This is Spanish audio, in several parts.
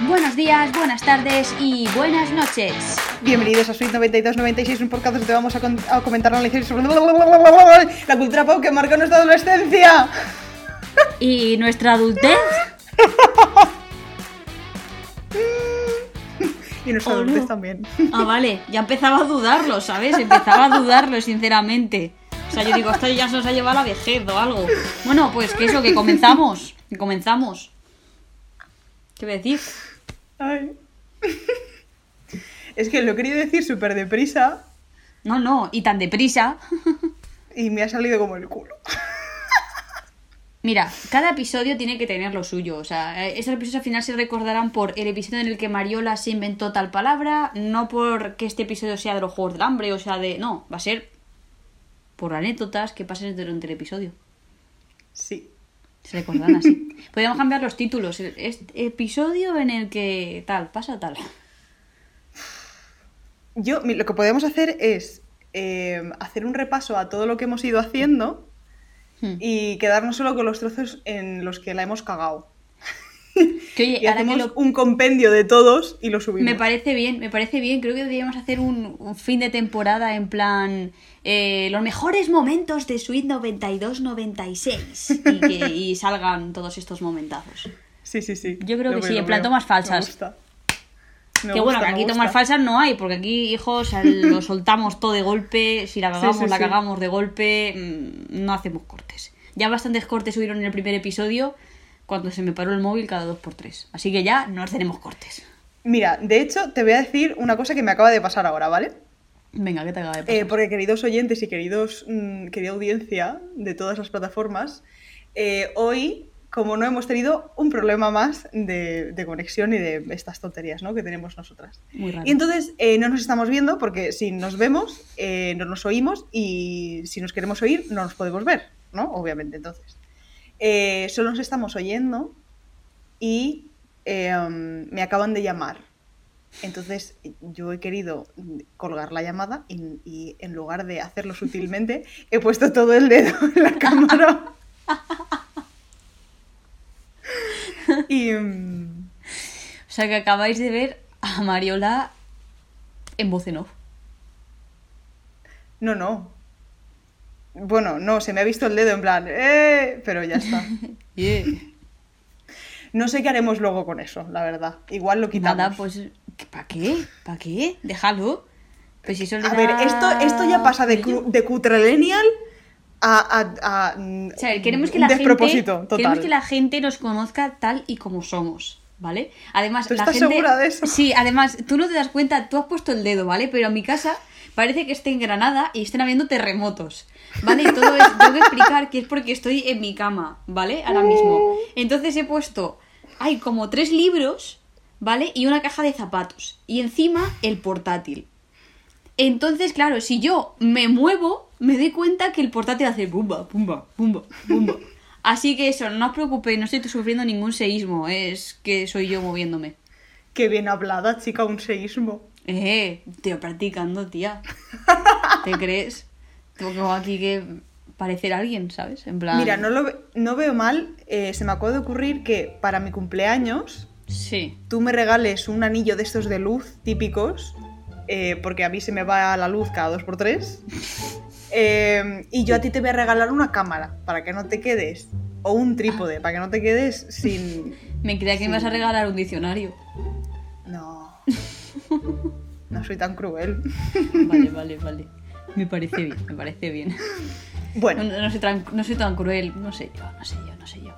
Buenos días, buenas tardes y buenas noches. Bienvenidos a Suite 9296, un podcast donde te vamos a, con- a comentar la lección sobre la cultura pop que marcó nuestra adolescencia. ¿Y nuestra adultez? Y nuestra Oh, adultez también. Ah, vale, ya empezaba a dudarlo, ¿sabes? Empezaba a dudarlo, sinceramente. O sea, yo digo, esto ya se nos ha llevado a la vejez o algo. Bueno, pues que eso, que comenzamos. Que comenzamos. ¿Qué voy a decir? Ay. Es que lo he querido decir súper deprisa No, no, y tan deprisa. y me ha salido como el culo. Mira, cada episodio tiene que tener lo suyo. O sea, eh, esos episodios al final se recordarán por el episodio en el que Mariola se inventó tal palabra, no por que este episodio sea de los Juegos del Hambre, o sea, de... No, va a ser por anécdotas que pasen durante el episodio. Sí. Se recordarán así. Podríamos cambiar los títulos. Este episodio en el que tal, pasa tal. Yo, lo que podemos hacer es eh, hacer un repaso a todo lo que hemos ido haciendo Hmm. y quedarnos solo con los trozos en los que la hemos cagado. Que, oye, Y ahora que hacemos lo- un compendio de todos y lo subimos. Me parece bien, me parece bien. Creo que deberíamos hacer un, un fin de temporada en plan eh, los mejores momentos de Suite 92-96 y que y salgan todos estos momentazos. Sí, sí, sí. Yo creo Lo que veo, sí, en plan tomas Me falsas. gusta. Me que bueno, que aquí tomar gusta. falsas no hay, porque aquí, hijos, lo soltamos todo de golpe. Si la cagamos, Sí, sí, la sí. cagamos de golpe. mm, No hacemos cortes. Ya bastantes cortes subieron en el primer episodio cuando se me paró el móvil cada dos por tres. Así que ya no tenemos cortes. Mira, de hecho, te voy a decir una cosa que me acaba de pasar ahora, ¿vale? Venga, ¿qué te acaba de pasar? Eh, porque queridos oyentes y queridos mm, querida audiencia de todas las plataformas, eh, hoy, como no hemos tenido un problema más de, de conexión y de estas tonterías ¿no? que tenemos nosotras. Muy raro. Y entonces eh, no nos estamos viendo porque si nos vemos, no nos oímos y si nos queremos oír, no nos podemos ver, ¿no? Obviamente, entonces. Eh, solo nos estamos oyendo y eh, um, me acaban de llamar. Entonces yo he querido colgar la llamada y, y en lugar de hacerlo sutilmente, he puesto todo el dedo en la cámara. y mm, O sea que acabáis de ver a Mariola en voz en off. no, no. Bueno, no, se me ha visto el dedo en plan, ¡eh! Pero ya está. No sé qué haremos luego con eso, la verdad. Igual lo quitamos. Nada, pues. ¿Para qué? ¿Para qué? Déjalo. Pues si eso A ver, esto, esto ya pasa de, de cutrelenial a, a, a, mm, O sea, queremos que un la despropósito gente, total. queremos que la gente nos conozca tal y como somos, ¿vale? Además, ¿Tú la estás gente segura de eso? Sí, además, tú no te das cuenta, tú has puesto el dedo, ¿vale? Pero en mi casa parece que esté en Granada y estén habiendo terremotos, ¿vale? Y todo es tengo que explicar que es porque estoy en mi cama, ¿vale? Ahora mismo. Entonces he puesto hay como tres libros, ¿vale? Y una caja de zapatos y encima el portátil. Entonces, claro, si yo me muevo, me doy cuenta que el portátil hace pumba, pumba, pumba, pumba. Así que eso, no os preocupéis, no estoy sufriendo ningún seísmo, es que soy yo moviéndome. Qué bien hablada, chica, un seísmo. Eh, estoy practicando, tía. ¿Te crees? Tengo aquí que parecer alguien, ¿sabes? En plan... Mira, no, lo no veo mal. eh, se me acaba de ocurrir que para mi cumpleaños Sí. tú me regales un anillo de estos de luz típicos, eh, porque a mí se me va la luz cada dos por tres. eh, y yo a ti te voy a regalar una cámara para que no te quedes, o un trípode para que no te quedes sin. Me creía que me ibas a regalar un diccionario. No. No soy tan cruel. Vale, vale, vale. Me parece bien, me parece bien. No, Bueno, no, no soy tan, no soy tan cruel, no sé yo, no sé yo, no sé yo.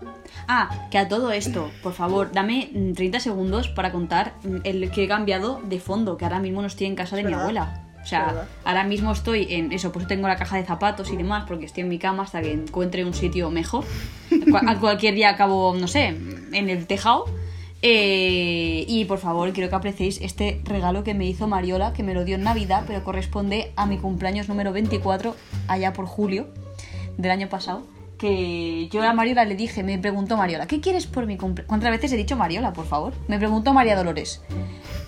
Ah, que a todo esto, por favor, dame mm, 30 segundos para contar mm, el que he cambiado de fondo, que ahora mismo no estoy en casa de mi abuela. O sea, ahora mismo estoy en eso, pues tengo la caja de zapatos y demás, porque estoy en mi cama hasta que encuentre un sitio mejor. Cu- cualquier día acabo, no sé, en el tejado. Eh, y por favor, quiero que apreciéis este regalo que me hizo Mariola, que me lo dio en Navidad, pero corresponde a mi cumpleaños número 24, allá por julio del año pasado. Que yo a Mariola le dije, me preguntó Mariola, ¿qué quieres por mi cumpleaños? ¿Cuántas veces he dicho Mariola, por favor? Me preguntó María Dolores,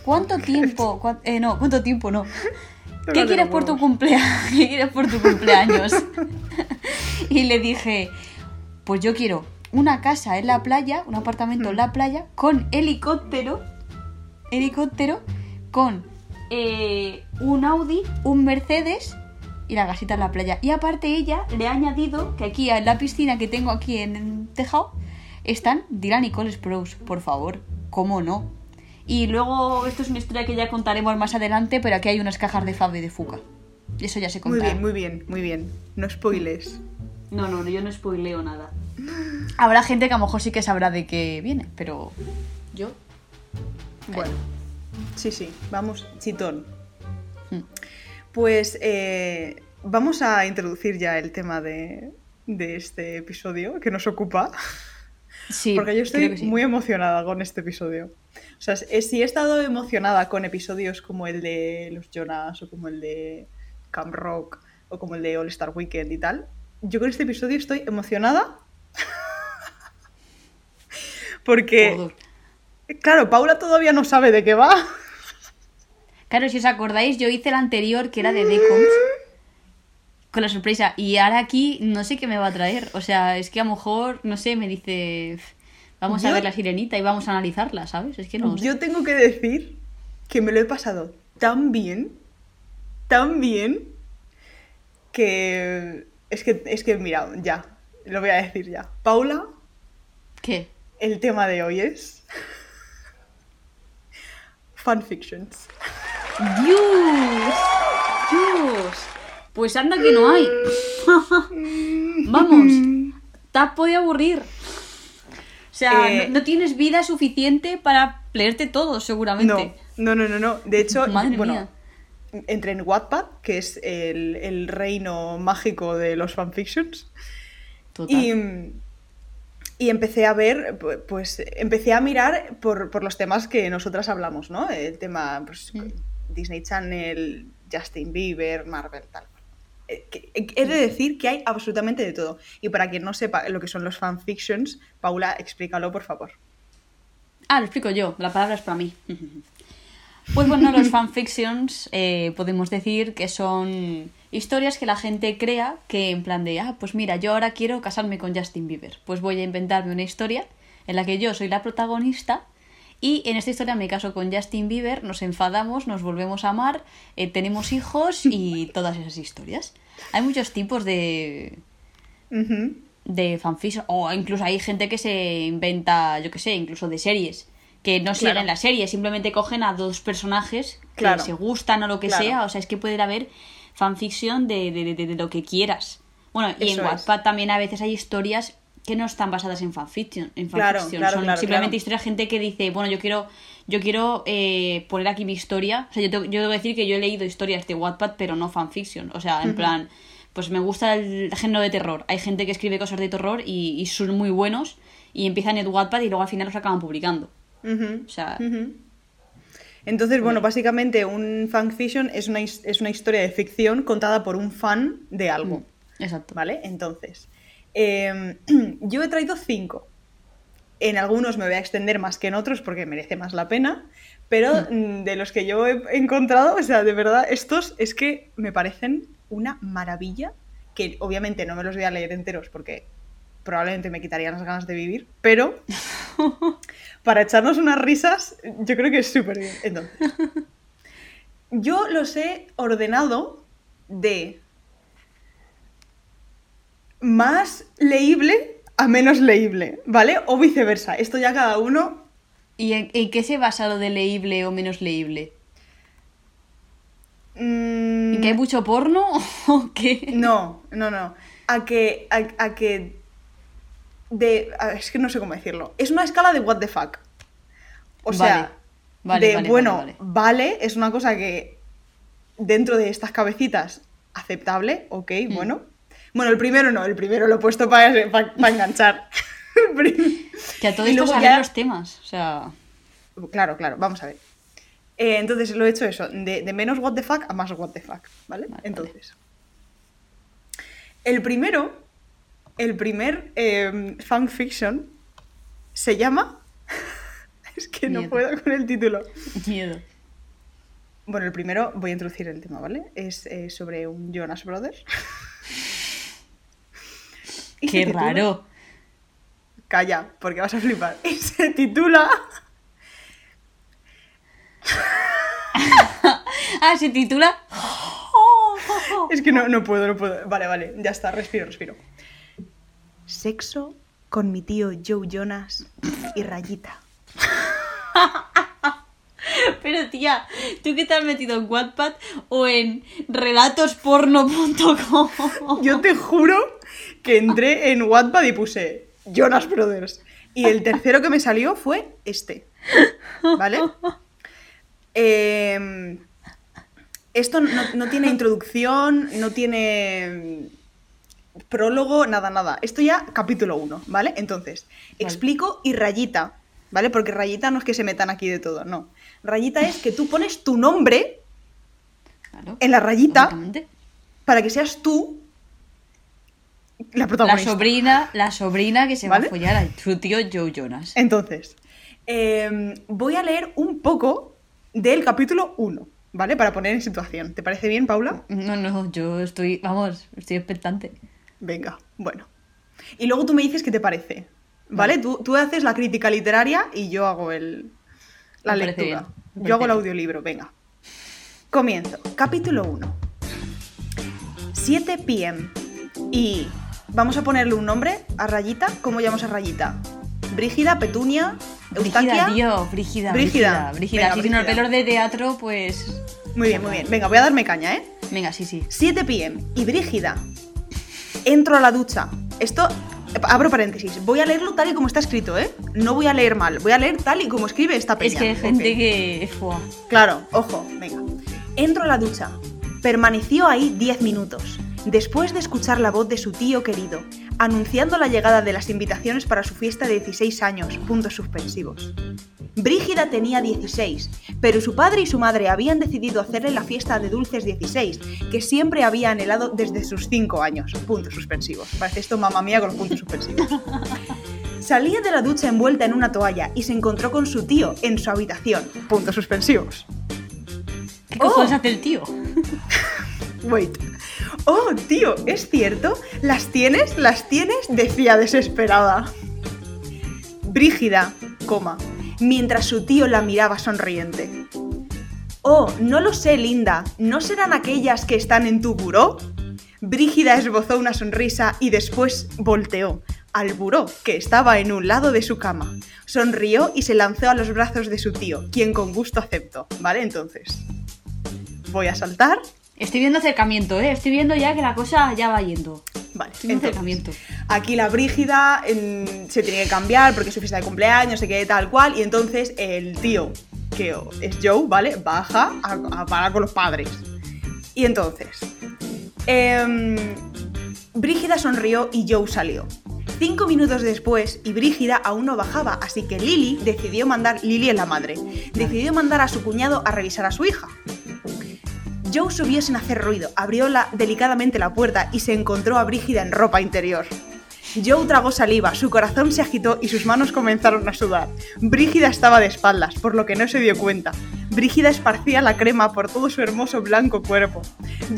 ¿cuánto tiempo? eh, no, ¿cuánto tiempo no? ¿Qué quieres por tu cumpleaños? ¿Qué quieres por tu cumpleaños? y le dije, pues yo quiero una casa en la playa, un apartamento en la playa, con helicóptero, helicóptero con eh, un Audi, un Mercedes y la gasita en la playa. Y aparte ella le ha añadido que aquí en la piscina que tengo aquí en el tejado están Dylan y Cole Sprouse, por favor, ¿cómo no? Y luego, esto es una historia que ya contaremos más adelante, pero aquí hay unas cajas de Fab y de Fuca. Eso ya se Muy contará. bien, muy bien, muy bien. No spoiles. No, no, yo no spoileo nada. Habrá gente que a lo mejor sí que sabrá de qué viene, pero yo. Bueno, sí, sí, vamos, chitón. Mm. Pues eh, vamos a introducir ya el tema de, de este episodio que nos ocupa. Sí, Porque yo estoy sí. muy emocionada con este episodio. O sea, si he estado emocionada con episodios como el de los Jonas o como el de Camp Rock o como el de All Star Weekend y tal, yo con este episodio estoy emocionada. Porque, Joder. claro, Paula todavía no sabe de qué va. Claro, si os acordáis, yo hice el anterior que era de Decoms con la sorpresa. Y ahora aquí no sé qué me va a traer. O sea, es que a lo mejor, no sé, me dice. Vamos a ver la sirenita y vamos a analizarla, ¿sabes? Es que no. sé. Yo tengo que decir que me lo he pasado tan bien, tan bien, que es que, es que mira, ya, lo voy a decir ya. Paula, ¿Qué? el tema de hoy es fanfictions. ¡Dios! ¡Dios! Pues anda que no hay. Vamos, te has podido aburrir. O sea, Eh, no, no tienes vida suficiente para leerte todo, seguramente. No, no, no, no, no. De hecho, Madre bueno, mía. Entré en Wattpad, que es el, el reino mágico de los fanfictions. Total. Y, y empecé a ver, pu- pues empecé a mirar por, por los temas que nosotras hablamos, ¿no? El tema, pues, Mm. Disney Channel, Justin Bieber, Marvel, tal. Eh, He de decir que hay absolutamente de todo. Y para quien no sepa lo que son los fanfictions, Paula, explícalo, por favor. Ah, lo explico yo, la palabra es para mí. Pues bueno, los fanfictions eh, podemos decir que son historias que la gente crea que en plan de, ah, pues mira, yo ahora quiero casarme con Justin Bieber. Pues voy a inventarme una historia en la que yo soy la protagonista y en esta historia me caso con Justin Bieber, nos enfadamos, nos volvemos a amar, eh, tenemos hijos y todas esas historias. Hay muchos tipos de, de fanfiction o incluso hay gente que se inventa, yo que sé, incluso de series que no Claro. siguen la serie, simplemente cogen a dos personajes que Claro. se gustan o lo que Claro. sea, o sea, es que puede haber fanfiction de, de, de- de lo que quieras. Bueno, y Eso en. Wattpad también a veces hay historias que no están basadas en fanfiction, en fanfiction. son simplemente historias gente que dice, bueno, yo quiero yo quiero eh, poner aquí mi historia, o sea, yo tengo, yo tengo que decir que yo he leído historias de Wattpad, pero no fanfiction, o sea, en plan, pues me gusta el género de terror. Hay gente que escribe cosas de terror y, y son muy buenos y empiezan en Wattpad y luego al final los acaban publicando. O sea. Entonces, bueno, básicamente un fanfiction es una, es una historia de ficción contada por un fan de algo. mm, exacto. ¿Vale? Entonces, eh, yo he traído cinco. En algunos me voy a extender más que en otros porque merece más la pena, pero mm, de los que yo he encontrado, o sea, de verdad, estos es que me parecen una maravilla, que obviamente no me los voy a leer enteros porque probablemente me quitarían las ganas de vivir, pero para echarnos unas risas, yo creo que es súper bien. Entonces, yo los he ordenado de más leíble a menos leíble, ¿vale? O viceversa. Esto ya cada uno. ¿Y en, en qué se basa lo de leíble o menos leíble? mm, ¿En que hay mucho porno o qué? No, no, no. A que. A, a que. De. es que no sé cómo decirlo. Es una escala de what the fuck. O sea, Vale, vale, de vale, bueno, vale, es una cosa que dentro de estas cabecitas aceptable, ok, Mm. bueno. Bueno, el primero no, el primero lo he puesto para enganchar. El prim- Que a todo esto ya- los temas. O sea, Claro, claro, vamos a ver. Eh, entonces lo he hecho eso, de, de menos what the fuck a más what the fuck, ¿vale? Vale, entonces. El primero, el primer eh, fanfiction se llama. es que no puedo con el título. miedo. Bueno, el primero voy a introducir el tema, ¿vale? Es eh, sobre un Jonas Brothers. Qué titula- raro. Calla, porque vas a flipar. Y se titula Ah, se titula. Es que no, no puedo, no puedo. Vale, vale, ya está, respiro, respiro. Sexo con mi tío Joe Jonas y Rayita. Pero tía, ¿tú qué te has metido en Wattpad o en relatosporno.com? Yo te juro que entré en Wattpad y puse Jonas Brothers. Y el tercero que me salió fue este. ¿Vale? Eh, esto no, no tiene introducción, no tiene prólogo, nada, nada. Esto ya capítulo 1, ¿vale? Entonces, explico y rayita, ¿vale? Porque rayita no es que se metan aquí de todo, no. Rayita es que tú pones tu nombre Claro, en la rayita para que seas tú la La protagonista. sobrina, la sobrina que se va a follar a su tío Joe Jonas. Entonces, eh, voy a leer un poco del capítulo 1, ¿vale? Para poner en situación. ¿Te parece bien, Paula? No, no, yo estoy, vamos, estoy expectante. Venga, bueno. Y luego tú me dices qué te parece, ¿vale? Tú, tú haces la crítica literaria y yo hago el, la Me lectura. bien, Yo hago el audiolibro, venga. Comienzo. Capítulo 1. 7 pm. Y vamos a ponerle un nombre a Rayita. ¿Cómo llamamos a Rayita? Brígida, Petunia, Eustaquia. Brígida, tío, Brígida, Brígida. Brígida. Si sin el pelos de teatro, pues. Muy bien, muy bien. Venga, voy a darme caña, ¿eh? Venga, sí, sí. 7 pm y Brígida. Entro a la ducha. Esto, abro paréntesis, voy a leerlo tal y como está escrito, ¿eh? No voy a leer mal, voy a leer tal y como escribe esta peña. Es que hay gente Ok. que. Fua. Claro, ojo, venga. Entro a la ducha. Permaneció ahí 10 minutos, después de escuchar la voz de su tío querido, anunciando la llegada de las invitaciones para su fiesta de 16 años, puntos suspensivos. Brígida tenía 16, pero su padre y su madre habían decidido hacerle la fiesta de dulces 16, que siempre había anhelado desde sus 5 años, puntos suspensivos. Parece esto mamá mía con los puntos suspensivos. Salía de la ducha envuelta en una toalla y se encontró con su tío en su habitación, puntos suspensivos. ¿Qué Oh. cojones hace el tío? Wait. Oh, tío, ¿es cierto? ¿Las tienes? ¿Las tienes? Decía desesperada. Brígida, coma, mientras su tío la miraba sonriente. Oh, no lo sé, Linda. ¿No serán aquellas que están en tu buró? Brígida esbozó una sonrisa y después volteó al buró, que estaba en un lado de su cama. Sonrió y se lanzó a los brazos de su tío, quien con gusto aceptó. ¿Vale? Entonces, voy a saltar. Estoy viendo acercamiento, ¿eh? Estoy viendo ya que la cosa ya va yendo. Vale, entonces. Aquí la Brígida se tiene que cambiar porque es su fiesta de cumpleaños, se quede tal cual, y entonces el tío, que es Joe, ¿vale? Baja a, a parar con los padres. Y entonces, em, Brígida sonrió y Joe salió. Cinco minutos después, y Brígida aún no bajaba, así que Lily decidió mandar, Lily es la madre, decidió mandar a su cuñado a revisar a su hija. Joe subió sin hacer ruido, abrió la- delicadamente la puerta y se encontró a Brígida en ropa interior. Joe tragó saliva, su corazón se agitó y sus manos comenzaron a sudar. Brígida estaba de espaldas, por lo que no se dio cuenta. Brígida esparcía la crema por todo su hermoso blanco cuerpo.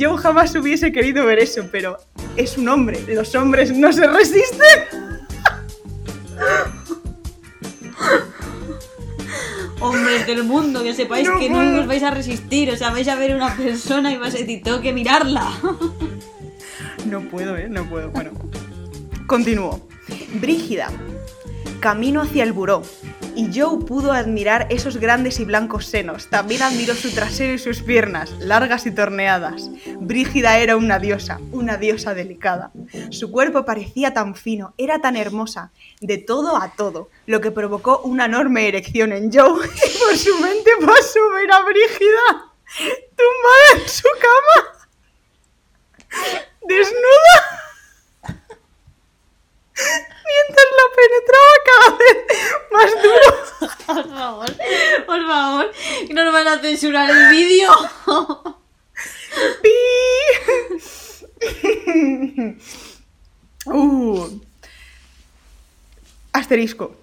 Joe jamás hubiese querido ver eso, pero es un hombre, los hombres no se resisten. Del mundo, que sepáis No que no os vais a resistir. O sea, vais a ver una persona y vais a decir, tengo que mirarla. No puedo, ¿eh? No puedo. Bueno. Continúo. Brígida. Camino hacia el buró. Y Joe pudo admirar esos grandes y blancos senos. También admiró su trasero y sus piernas, largas y torneadas. Brígida era una diosa, una diosa delicada. Su cuerpo parecía tan fino, era tan hermosa, de todo a todo, lo que provocó una enorme erección en Joe. Y por su mente pasó ver a Brígida tumbada en su cama desnuda mientras la penetraba cada vez más duro. Por favor, por favor, que no nos van a censurar el vídeo. ¡Pi! Uh. Asterisco.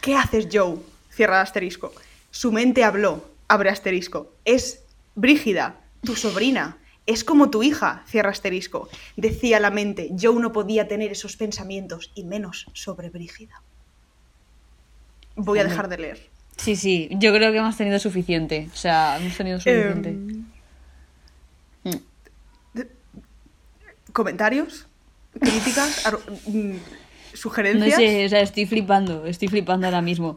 ¿Qué haces, Joe? Cierra el asterisco. Su mente habló. Abre asterisco. Es Brígida, tu sobrina es como tu hija, cierra asterisco. Decía la mente, yo no podía tener esos pensamientos, y menos sobre Brígida. Voy a dejar de leer. Sí, sí, yo creo que hemos tenido suficiente. O sea, hemos tenido suficiente. Em, mm. ¿Comentarios? ¿Críticas? Mm, ¿Sugerencias? No sé, o sea, estoy flipando, estoy flipando ahora mismo.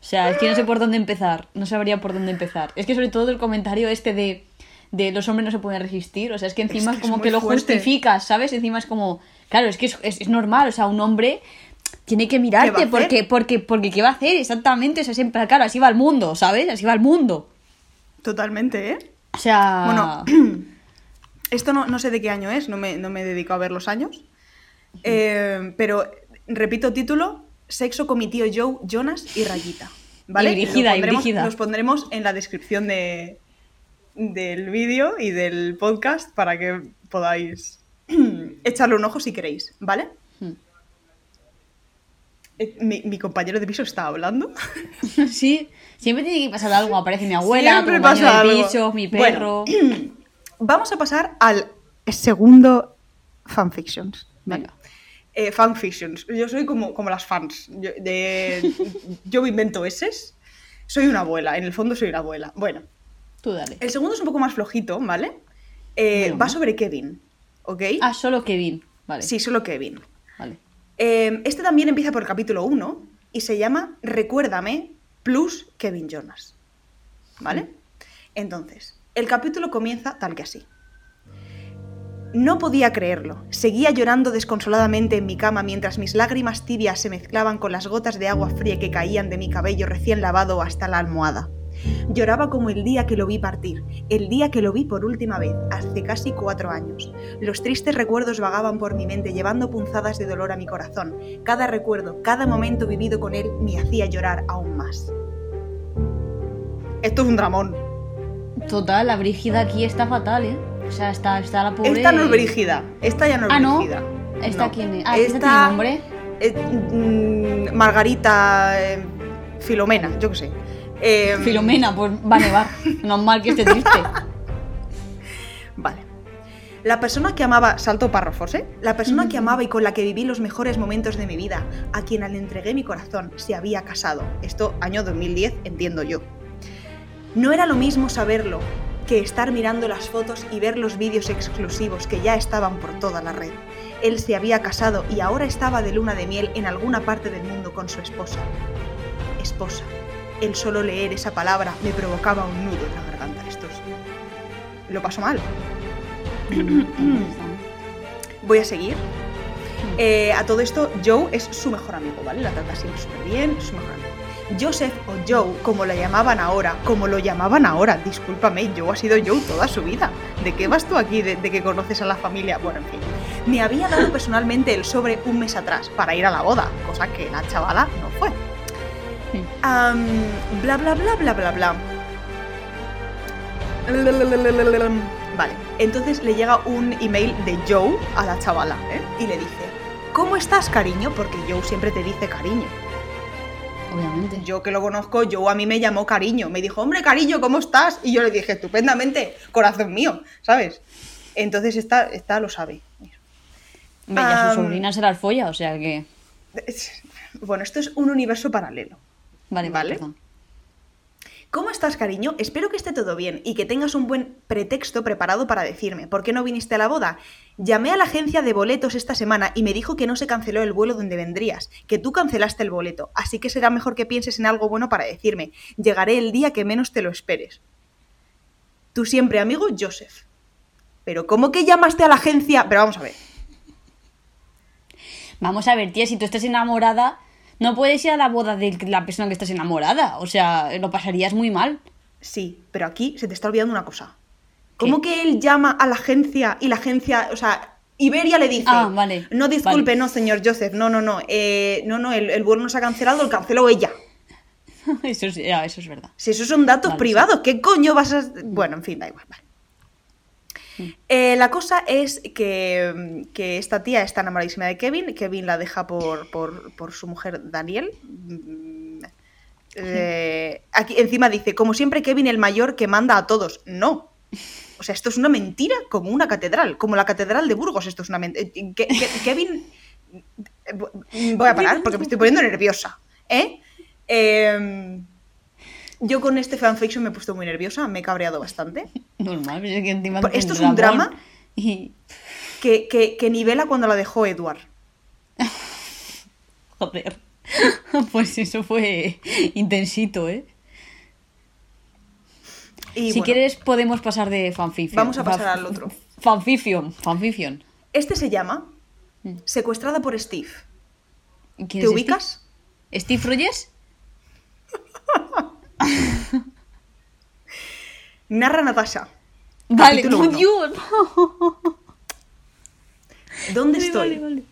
O sea, es que no sé por dónde empezar, no sabría por dónde empezar. Es que sobre todo el comentario este de de los hombres no se pueden resistir, o sea, es que encima que es como que lo fuerte. justificas, ¿sabes? Encima es como, claro, es que es, normal, o sea, un hombre tiene que mirarte porque, porque, porque ¿qué va a hacer? Exactamente, o sea, siempre, claro, así va el mundo, ¿sabes? Así va el mundo. Totalmente, ¿eh? O sea, Bueno, esto no, no sé de qué año es, no me, no me he dedicado a ver los años. Eh, pero repito título: Sexo con mi tío Joe, Jonas y Rayita. ¿Vale? Y Brígida. Los pondremos en la descripción de, del vídeo y del podcast para que podáis echarle un ojo si queréis, ¿vale? Hmm. Eh, Mi, mi compañero de piso está hablando. sí, siempre tiene que pasar algo, aparece mi abuela, Siempre compañero algo. mi Bueno, perro... Vamos a pasar al segundo fanfictions. Venga. Eh, fanfictions. Yo soy como, como las fans. Yo, de- yo me invento eses. Soy una abuela, en el fondo soy una abuela. Bueno, Tú dale. el segundo es un poco más flojito, ¿vale? Eh, va sobre Kevin, ¿ok? Ah, solo Kevin. Vale. Sí, solo Kevin. Vale. Eh, este también empieza por el capítulo 1 y se llama Recuérdame plus Kevin Jonas. ¿Vale? Entonces, el capítulo comienza tal que así. No podía creerlo. Seguía llorando desconsoladamente en mi cama mientras mis lágrimas tibias se mezclaban con las gotas de agua fría que caían de mi cabello recién lavado hasta la almohada. Lloraba como el día que lo vi partir, el día que lo vi por última vez, hace casi cuatro años. Los tristes recuerdos vagaban por mi mente llevando punzadas de dolor a mi corazón. Cada recuerdo, cada momento vivido con él me hacía llorar aún más. Esto es un dramón. Total, la Brígida aquí está fatal, ¿eh? O sea, está, está la pobre... Esta no es brígida. Esta ya no es Ah, ¿no? brígida. ¿Esta No. quién es? Ah, ¿esta tiene nombre? eh, mm, Margarita eh, Filomena, yo qué sé. Eh, Filomena, pues va a nevar. Normal que esté triste. Vale. La persona que amaba, salto párrafos, ¿eh? La persona que amaba y con la que viví los mejores momentos de mi vida, a quien le entregué mi corazón, se había casado. Esto, año 2010, entiendo yo. No era lo mismo saberlo que estar mirando las fotos y ver los vídeos exclusivos que ya estaban por toda la red. Él se había casado y ahora estaba de luna de miel en alguna parte del mundo con su esposa. Esposa. El solo leer esa palabra me provocaba un nudo en la garganta. Esto es- Lo paso mal. Voy a seguir. Eh, a todo esto, Joe es su mejor amigo, ¿vale? La trata siempre súper bien, su mejor amigo. Joseph o Joe, como lo llamaban ahora, como lo llamaban ahora, discúlpame, Joe ha sido Joe toda su vida. ¿De qué vas tú aquí de, de que conoces a la familia? Bueno, en fin. Me había dado personalmente el sobre un mes atrás para ir a la boda, cosa que la chavala no fue. Sí. Am, bla bla bla bla bla bla. Vale, entonces le llega un email de Joe a la chavala ¿eh? y le dice, ¿cómo estás cariño? Porque Joe siempre te dice cariño. Obviamente. Yo que lo conozco, Joe a mí me llamó cariño. Me dijo, hombre cariño, ¿cómo estás? Y yo le dije, estupendamente, corazón mío, ¿sabes? Entonces esta, esta lo sabe. Ya su sobrina se las folla, o sea que... Bueno, esto es un universo paralelo. Vale, Vale. Perdón. ¿Cómo estás, cariño? Espero que esté todo bien y que tengas un buen pretexto preparado para decirme. ¿Por qué no viniste a la boda? Llamé a la agencia de boletos esta semana y me dijo que no se canceló el vuelo donde vendrías, que tú cancelaste el boleto, así que será mejor que pienses en algo bueno para decirme. Llegaré el día que menos te lo esperes. Tu siempre amigo, Joseph. Pero ¿cómo que llamaste a la agencia? Pero vamos a ver. Vamos a ver, tía, si tú estás enamorada, no puedes ir a la boda de la persona que estás enamorada. O sea, lo pasarías muy mal. Sí, pero aquí se te está olvidando una cosa. ¿Cómo que él llama a la agencia y la agencia, o sea, Iberia le dice, Ah, vale, no disculpe, vale. no, señor Joseph, no, no, no, eh, no, no, el, el vuelo no se ha cancelado, lo canceló ella. eso, es, eso es verdad. Si esos son datos Vale, privados, ¿qué coño vas a...? Bueno, en fin, da igual, vale. Mm. Eh, la cosa es que, que esta tía está enamoradísima de Kevin. Kevin la deja por, por, por su mujer Daniel. Mm, eh, aquí encima dice, como siempre, Kevin el mayor que manda a todos. No. O sea, esto es una mentira como una catedral, como la catedral de Burgos. Esto es una mentira. Kevin. Voy a parar porque me estoy poniendo nerviosa. ¿eh? Eh, yo con este fanfiction me he puesto muy nerviosa, me he cabreado bastante. Normal, pero es que encima esto es un drama. Y... que, que, que nivela cuando la dejó Edward. Joder. Pues eso fue intensito, ¿eh? Y si bueno, quieres, podemos pasar de fanfiction. Vamos a pasar al otro. Fanfiction, fanfiction. Este se llama Mm. Secuestrada por Steve. ¿Quién ¿Te ubicas? Steve? ¿Steve Rogers? Narra Natasha. Vale, Capítulo ¡oh, uno. Dios! ¿Dónde Vale, estoy? vale, vale.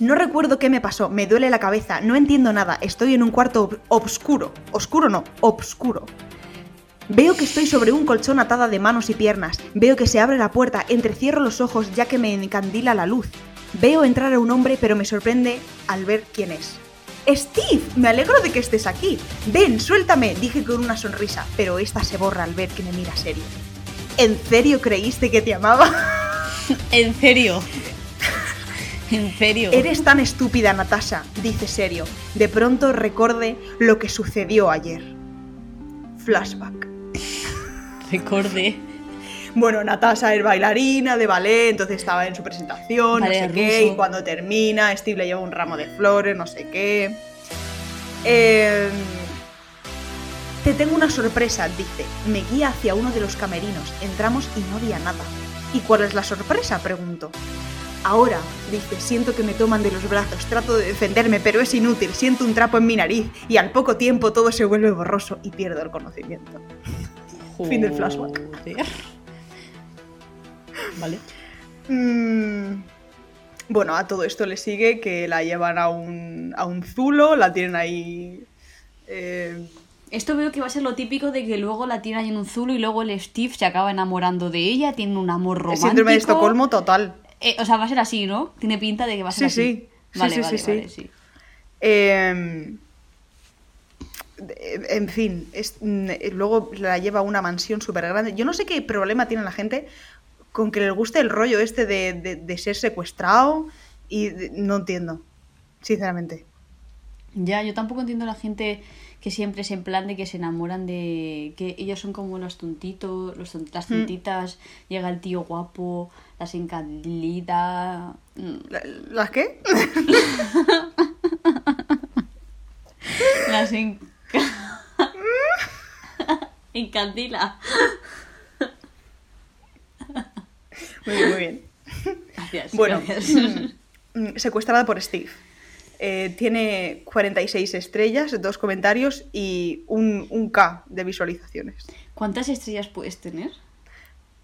No recuerdo qué me pasó, me duele la cabeza, no entiendo nada, estoy en un cuarto ob- obscuro. Oscuro no, obscuro. Veo que estoy sobre un colchón atada de manos y piernas. Veo que se abre la puerta, entrecierro los ojos ya que me encandila la luz. Veo entrar a un hombre, pero me sorprende al ver quién es. Steve, me alegro de que estés aquí. Ven, suéltame, dije con una sonrisa, pero esta se borra al ver que me mira serio. ¿En serio creíste que te amaba? En serio. En serio. Eres tan estúpida, Natasha, dice serio. De pronto recordé lo que sucedió ayer. Flashback. Recordé. Bueno, Natasha es bailarina de ballet, entonces estaba en su presentación, Ballet no sé qué, ruso. y cuando termina, Steve le lleva un ramo de flores, no sé qué. Eh, te tengo una sorpresa, dice. Me guía hacia uno de los camerinos. Entramos y no había nada. ¿Y cuál es la sorpresa? pregunto. Ahora, dice, siento que me toman de los brazos, trato de defenderme, pero es inútil, siento un trapo en mi nariz y al poco tiempo todo se vuelve borroso y pierdo el conocimiento. Fin del flashback. Vale. Mm, Bueno, a todo esto le sigue que la llevan a un, a un zulo, la tienen ahí... eh, Esto veo que va a ser lo típico de que luego la tiene ahí en un zulo y luego el Steve se acaba enamorando de ella, tiene un amor el romántico. síndrome de Estocolmo total. Eh, o sea, va a ser así, ¿no? Tiene pinta de que va a ser Sí, así. sí. Sí, Vale, sí, vale, sí, sí. vale, sí. Eh, de- en fin, es- mm, luego la lleva a una mansión súper grande. Yo no sé qué problema tiene la gente con que les guste el rollo este de, de- de ser secuestrado y de- no entiendo, sinceramente. Ya, yo tampoco entiendo a la gente que siempre es en plan de que se enamoran de que ellos son como los tontitos, los las Mm. tontitas, llega el tío guapo, las encandilita. ¿La- ¿Las qué? Las en... encandila. Muy bien, muy bien. Gracias. Bueno, gracias. mm, secuestrada por Steve. Eh, tiene 46 estrellas, dos comentarios y un, un K de visualizaciones. ¿Cuántas estrellas puedes tener?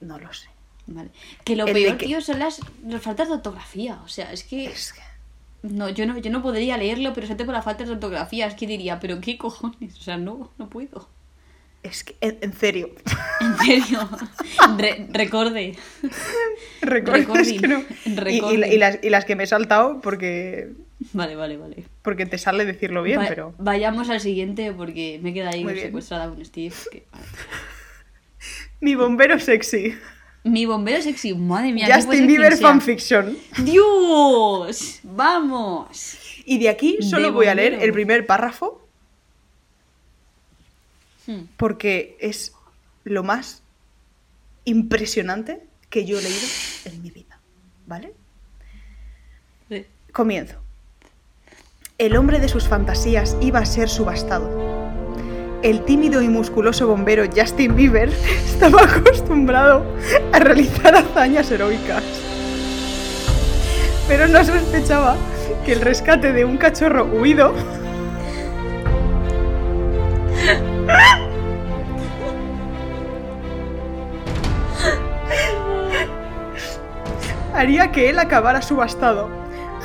No lo sé. Vale. Que lo El peor, que- tío, son las, las faltas de ortografía. O sea, es que... Es que- No, yo no, yo no podría leerlo, pero gente por las faltas de ortografía. Es que diría, pero qué cojones. O sea, no, no puedo. Es que, en, en serio. En serio. Re- recorde. Es Recording. que no. Y, y- Recording. y las, y las que me he saltado porque, Vale, vale, vale. porque te sale decirlo bien, Va- pero. Vayamos al siguiente porque me queda ahí secuestrada con Steve. que- Mi bombero sexy. Mi bombero sexy, madre mía. ¿qué puede Justin Bieber fanfiction. ¡Dios! ¡Vamos! Y de aquí solo De voy a leer el primer párrafo Hmm. porque es lo más impresionante que yo he leído en mi vida. ¿Vale? Sí. Comienzo. El hombre de sus fantasías iba a ser subastado. El tímido y musculoso bombero Justin Bieber estaba acostumbrado a realizar hazañas heroicas. Pero no sospechaba que el rescate de un cachorro huido haría que él acabara subastado.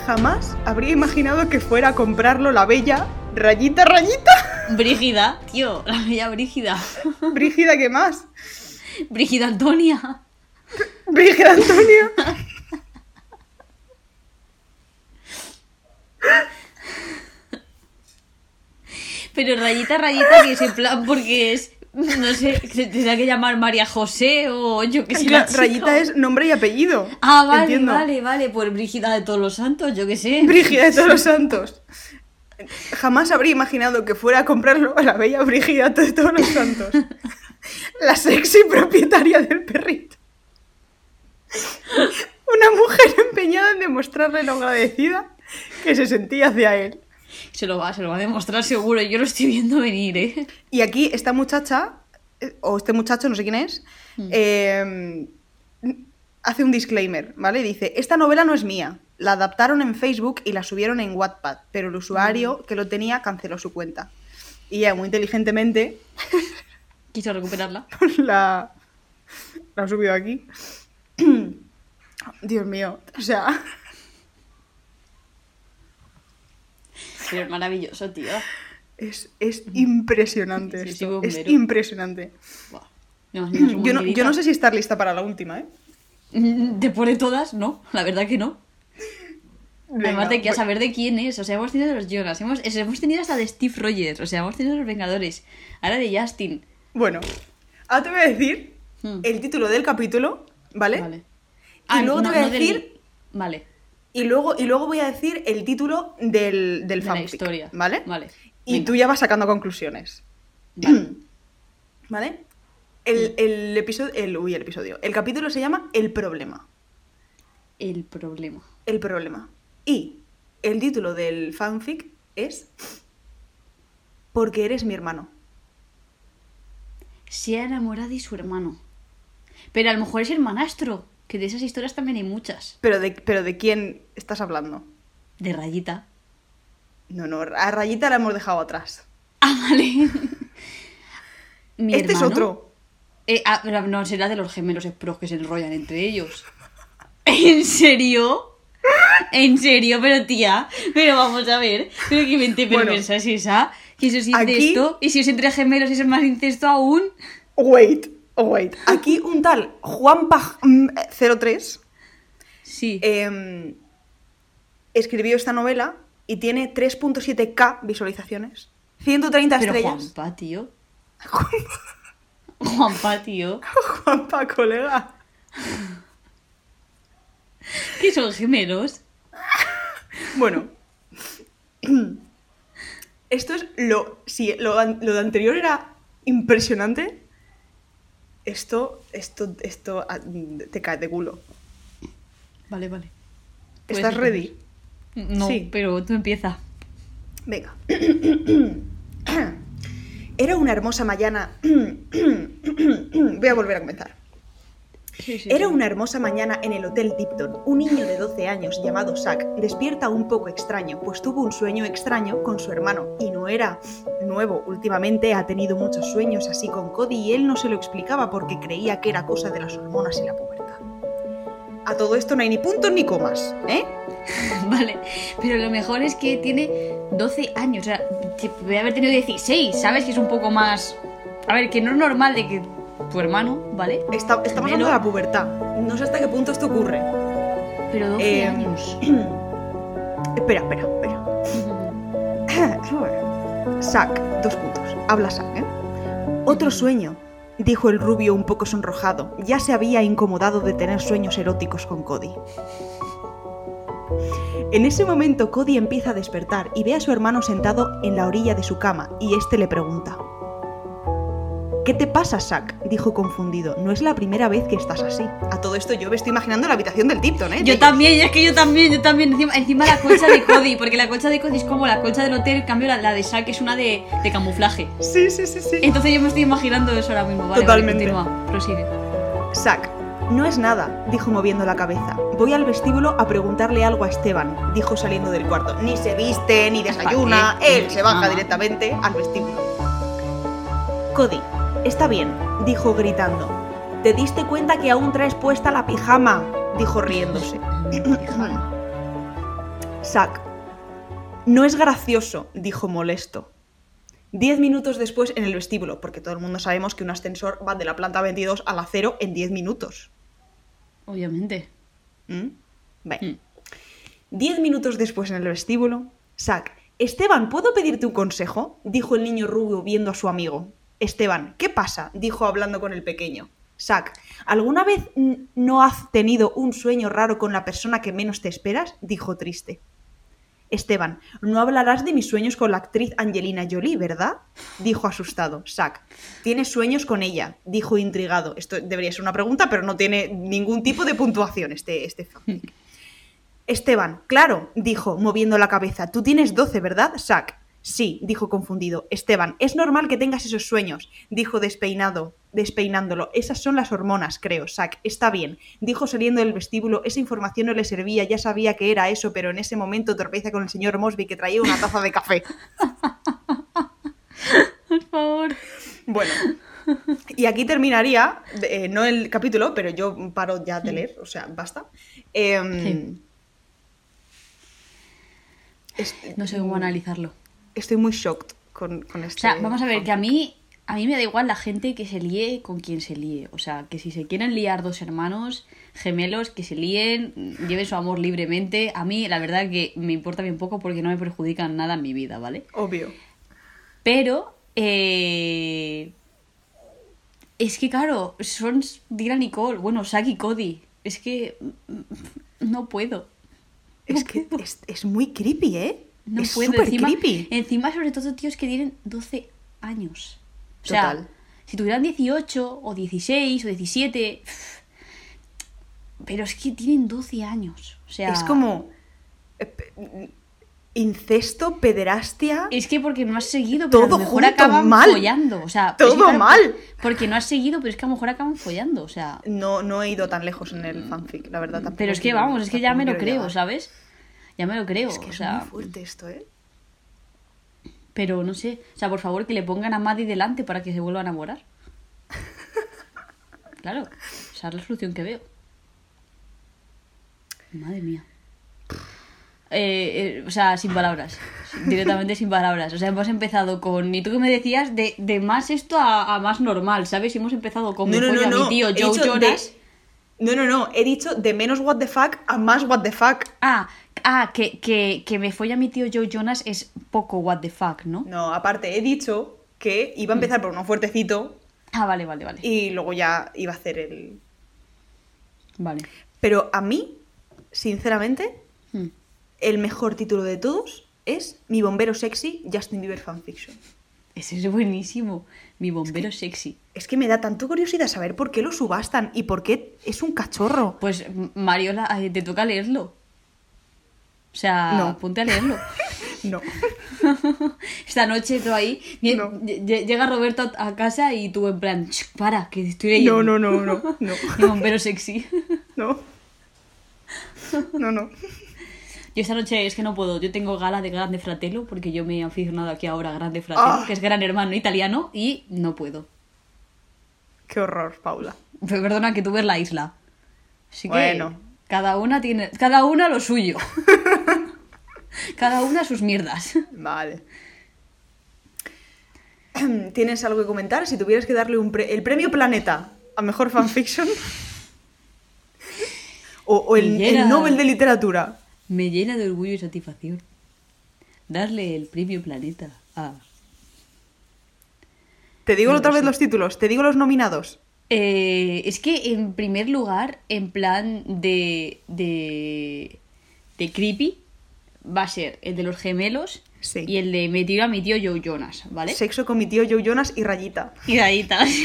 Jamás habría imaginado que fuera a comprarlo la bella rayita rayita. Brígida, tío, la bella Brígida. Brígida, ¿qué más? Brígida Antonia. Brígida Antonia. Pero rayita, rayita, que es en plan porque es. No sé, se tendrá que llamar María José o yo que sé. la. Rayita es nombre y apellido. Ah, vale, Entiendo. vale, vale. Pues Brígida de todos los santos, yo que sé. Brígida de todos los santos. Jamás habría imaginado que fuera a comprarlo a la bella Brígida de todos los santos. La sexy propietaria del perrito. la mujer empeñada en demostrarle lo agradecida que se sentía hacia él. Se lo va, se lo va a demostrar seguro. Yo lo estoy viendo venir, ¿eh? Y aquí esta muchacha, eh, o este muchacho, no sé quién es, eh, hace un disclaimer, ¿vale? Dice, esta novela no es mía. La adaptaron en Facebook y la subieron en Wattpad, pero el usuario que lo tenía canceló su cuenta. Y ella, muy inteligentemente, Quiso recuperarla. la, la ha subido aquí. Dios mío, o sea, Pero es maravilloso, tío. es, es impresionante Sí, sí, esto. Es impresionante. Buah. Yo no, yo no sé si estar lista para la última, ¿eh? Mm, Después de todas, no. La verdad que no. Venga, Además de que a saber de quién es. O sea, hemos tenido los Jonas, hemos, hemos tenido hasta de Steve Rogers, o sea, hemos tenido los Vengadores, ahora de Justin. Bueno, ahora te voy a decir Hmm. el título del capítulo, ¿vale? Vale. Y luego te voy a del- decir- Vale, Y luego, y luego voy a decir el título del, del de la fanfic, historia. ¿vale? Vale. Y Venga. tú ya vas sacando conclusiones, Vale. ¿vale? El, el episodio, el, uy, el episodio. El capítulo se llama El problema. El problema. El problema. Y el título del fanfic es Porque eres mi hermano. Se ha enamorado de su hermano. Pero a lo mejor es hermanastro, que de esas historias también hay muchas. Pero de, pero ¿de quién estás hablando? De rayita. No, no, a Rayita la hemos dejado atrás. Ah, vale. Mi este es otro. Eh, ah, no, será de los gemelos pros que se enrollan entre ellos. ¿En serio? ¿En serio? Pero tía, pero vamos a ver. Pero qué mente Bueno, perversa es esa. Que eso es aquí- incesto. Y si es entre gemelos es más incesto aún. Wait, oh, wait. Aquí un tal Juanpa03 Sí. em, escribió esta novela y tiene 3.7k visualizaciones. 130 pero estrellas. Juanpa, tío. Juanpa, tío. Juanpa, colega. Que son gemelos. Bueno. Esto es lo. An- lo de anterior era impresionante. Esto. Esto. Esto. ah, Te cae de culo. Vale, vale. ¿Estás ready? No, Sí. pero tú empieza. Venga. Era una hermosa mañana. Voy a volver a comenzar. Era una hermosa mañana en el Hotel Tipton. Un niño de 12 años llamado Zack despierta un poco extraño, pues tuvo un sueño extraño con su hermano. Y no era nuevo. Últimamente ha tenido muchos sueños así con Cody y él no se lo explicaba porque creía que era cosa de las hormonas y la pubertad. A todo esto no hay ni puntos ni comas, ¿eh? Vale, pero lo mejor es que tiene 12 años, o sea, puede haber tenido 16, ¿sabes? Que es un poco más... A ver, que no es normal de que tu hermano, ¿vale? Está- estamos hablando de la pubertad. No sé hasta qué punto esto ocurre. Pero 12 Eh, años. Espera, espera, espera. Zack, dos puntos. Habla Zack, ¿eh? Otro sueño, dijo el rubio un poco sonrojado. Ya se había incomodado de tener sueños eróticos con Cody. En ese momento Cody empieza a despertar y ve a su hermano sentado en la orilla de su cama y este le pregunta. ¿Qué te pasa, Zack? dijo confundido. No es la primera vez que estás así. A todo esto yo me estoy imaginando la habitación del Tipton, ¿eh? Yo también, es que yo también, yo también. Encima, encima la colcha de Cody, porque la colcha de Cody es como la colcha del hotel, en cambio la, la de Zack es una de, de camuflaje. Sí, sí, sí, sí. Entonces yo me estoy imaginando eso ahora mismo, vale. Totalmente. Vale, continúa, prosigue. Zack, no es nada, dijo moviendo la cabeza. Voy al vestíbulo a preguntarle algo a Esteban, dijo saliendo del cuarto. Ni se viste, ni desayuna, él se baja Mamá. directamente al vestíbulo. Cody, está bien, dijo gritando. ¿Te diste cuenta que aún traes puesta la pijama? dijo riéndose. Zack, no es gracioso, dijo molesto. Diez minutos después en el vestíbulo, porque todo el mundo sabemos que un ascensor va de la planta 22 a la 0 en 10 minutos. Obviamente. ¿Mm? Bueno. Mm. Diez minutos después en el vestíbulo, Zack, Esteban, ¿puedo pedirte un consejo? dijo el niño rubio viendo a su amigo. Esteban, ¿qué pasa? dijo hablando con el pequeño. Zack, ¿alguna vez no has tenido un sueño raro con la persona que menos te esperas? dijo triste. Esteban, no hablarás de mis sueños con la actriz Angelina Jolie, ¿verdad? Dijo asustado. Zack, ¿tienes sueños con ella? Dijo intrigado. Esto debería ser una pregunta, pero no tiene ningún tipo de puntuación este, este. Esteban, claro, dijo, moviendo la cabeza. Tú tienes 12, ¿verdad, Zack? Sí, dijo confundido. Esteban, es normal que tengas esos sueños, dijo despeinado, despeinándolo. Esas son las hormonas, creo. Zack, está bien, dijo saliendo del vestíbulo. Esa información no le servía, ya sabía que era eso, pero en ese momento torpeza con el señor Mosby que traía una taza de café. Por favor. Bueno, y aquí terminaría, eh, no el capítulo, pero yo paro ya de leer, o sea, basta. Em, Sí. No sé cómo analizarlo. Estoy muy shocked con, con este. O sea, vamos a ver, que a mí, a mí me da igual la gente que se líe con quien se líe. O sea, que si se quieren liar dos hermanos gemelos, que se líen, lleven su amor libremente. A mí, la verdad, que me importa bien poco porque no me perjudican nada en mi vida, ¿vale? Obvio. Pero, eh, es que claro, son Dylan y Cole, bueno, y Cody. Es que mm, no puedo. Es que es, es muy creepy, ¿eh? No es puedo. Encima, creepy. encima, sobre todo, tíos que tienen 12 años. O sea, Total. si tuvieran 18 o 16 o 17... Pero es que tienen 12 años. O sea, Es como. eh, Incesto, pederastia. Es que porque no has seguido, pero a Todo lo mejor acaban mal. follando. O sea, Todo es que, claro, mal. Porque no has seguido, pero es que a lo mejor acaban follando. O sea, No, no he ido tan lejos en el fanfic, la verdad. tampoco pero es que vamos, es que ya me lo creo. ¿sabes? Ya me lo creo. Es que o es sea, muy fuerte esto, ¿eh? pero no sé. O sea, por favor, que le pongan a Maddie delante para que se vuelva a enamorar. Claro, esa es la solución que veo. Madre mía. Eh, eh, o sea, sin palabras. Directamente sin palabras. O sea, hemos empezado con. Y tú que me decías de, de más esto a, a más normal, ¿sabes? Hemos empezado con No, me no, no, mi tío He Joe dicho de- Jonas. No, no, no. He dicho de menos what the fuck a más what the fuck. Ah, ah que, que, que me folla a mi tío Joe Jonas es poco what the fuck, ¿no? No, aparte, he dicho que iba a empezar por uno fuertecito Ah, vale, vale, vale. y luego ya iba a hacer el. Vale. Pero a mí, sinceramente, Hmm. el mejor título de todos es Mi bombero sexy Justin Bieber fanfiction. Ese es buenísimo. Mi bombero sexy. Es que me da tanto curiosidad saber por qué lo subastan y por qué es un cachorro. Pues, Mariola, eh, te toca leerlo. O sea, No. ponte a leerlo. No. Esta noche tú ahí, No. llega Roberto a casa y tú en plan, "Ch, para, que estoy leyendo. No, no, no, no, no. Bombero sexy. No. No, no. Yo esta noche es que no puedo. Yo tengo gala de Grande Fratello porque yo me he aficionado aquí ahora a Grande Fratello, Ah. que es gran hermano italiano, y no puedo. Qué horror, Paula. Pero perdona que tú ves la isla. Así que Bueno. cada una tiene. Cada una lo suyo. Cada una sus mierdas. Vale. ¿Tienes algo que comentar? Si tuvieras que darle un pre- el premio Planeta a mejor fanfiction. o, o el, Nobel de Literatura. Me llena de orgullo y satisfacción darle el premio Planeta a. Te digo No otra vez los títulos, te digo los nominados. Eh, es que en primer lugar, en plan de, de. de creepy, va a ser el de los gemelos Sí. y el de me tiro a mi tío Joe Jonas, ¿vale? Sexo con mi tío Joe Jonas y Rayita. Y tal.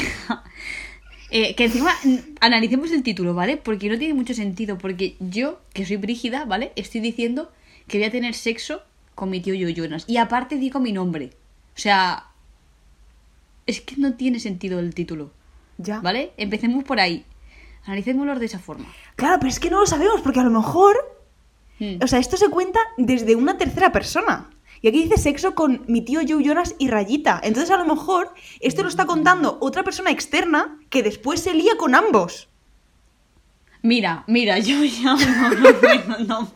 Eh, que encima analicemos el título, ¿vale? Porque no tiene mucho sentido. Porque yo, que soy brígida, ¿vale? Estoy diciendo que voy a tener sexo con mi tío Joe Jonas. Y aparte digo mi nombre. O sea. Es que no tiene sentido el título. Ya. ¿Vale? Empecemos por ahí. Analicémoslo de esa forma. Claro, pero es que no lo sabemos porque a lo mejor. Hmm. O sea, esto se cuenta desde una tercera persona. Y aquí dice sexo con mi tío Joe Jonas y Rayita. Entonces a lo mejor esto lo está contando otra persona externa que después se lía con ambos. Mira, mira, yo ya no, no,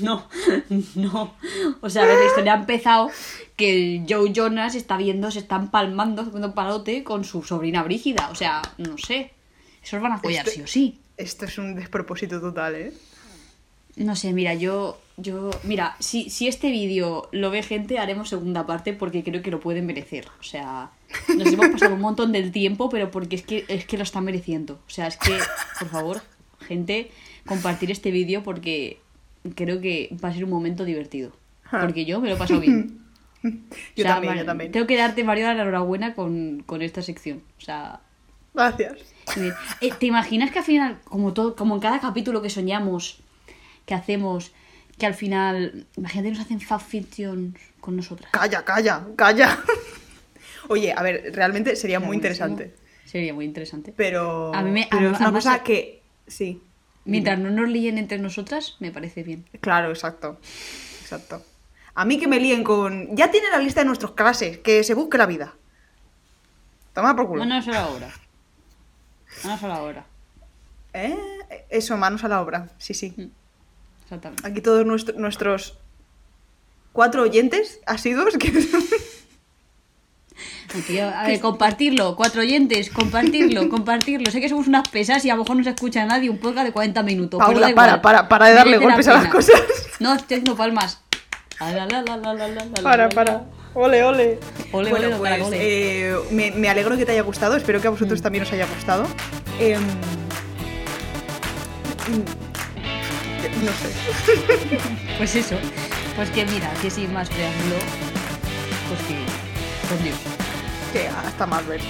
no, no, no. O sea, a ver, la historia ha empezado que el Joe Jonas está viendo, se están palmando, haciendo palote con su sobrina Brígida. O sea, no sé. Esos van a follar sí o sí. Esto es un despropósito total, ¿eh? No sé, mira, yo, yo, mira, si, si este vídeo lo ve gente, haremos segunda parte porque creo que lo pueden merecer. O sea, nos hemos pasado un montón del tiempo, pero porque es que, es que lo están mereciendo. O sea, es que, por favor, gente, compartir este vídeo porque creo que va a ser un momento divertido. porque yo me lo he pasado bien. Yo O sea, también, yo también. Tengo que darte, Mario, la enhorabuena con, con esta sección. O sea, Gracias. Eh, ¿te imaginas que al final, como, todo, como en cada capítulo que soñamos, que hacemos, que al final, imagínate, nos hacen fanfiction con nosotras? Calla, calla, calla. Oye, a ver, realmente sería muy buenísimo. interesante. Sería muy interesante. Pero, A mí me- pero a- es una que. Sí. Mientras no nos líen entre nosotras, me parece bien. Claro, exacto. Exacto. A mí que me líen con. Ya tiene la lista de nuestros clases, que se busque la vida. Toma por culo. Manos a la obra. Manos a la obra. ¿Eh? Eso, manos a la obra. Sí, sí. Exactamente. Aquí todos nuestro- nuestros cuatro oyentes asiduos que a ver, compartirlo, cuatro oyentes, compartirlo, compartirlo. Sé que somos unas pesas y a lo mejor no se escucha a nadie un podcast de 40 minutos. pero da Paula, igual. para, para, para de darle la golpes a las cosas. No, estoy haciendo palmas. La, la, la, Para, para. Ole, ole. Ole, bueno, ole, pues eh, me, me alegro que te haya gustado. Espero que a vosotros Mm. también os haya gustado. Mm, no sé. Pues eso. Pues que mira, que sin más preámbulo, pues que. Con Dios. Que hasta más ver.